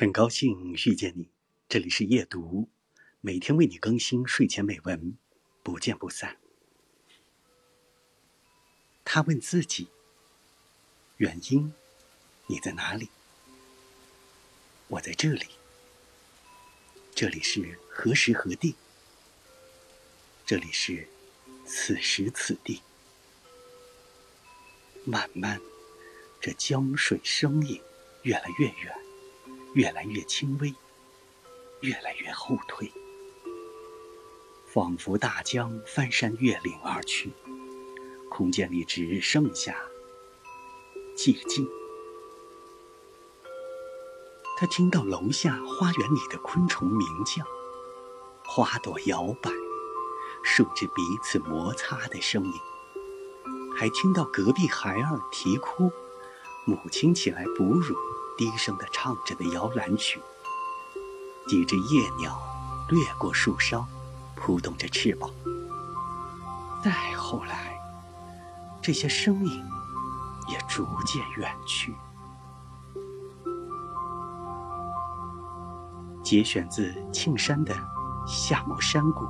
很高兴遇见你，这里是夜读，每天为你更新睡前美文，不见不散。他问自己：原因，你在哪里？我在这里。这里是何时何地？这里是此时此地。慢慢，这江水声音越来越远，越来越轻微，越来越后退，仿佛大江翻山越岭而去，空间里只剩下寂静。他听到楼下花园里的昆虫鸣叫，花朵摇摆，树枝彼此摩擦的声音；还听到隔壁孩儿啼哭，母亲起来哺乳，低声的唱着的摇篮曲。几只夜鸟掠过树梢，扑动着翅膀。再后来，这些声音也逐渐远去。节选自庆山的《夏末山谷》。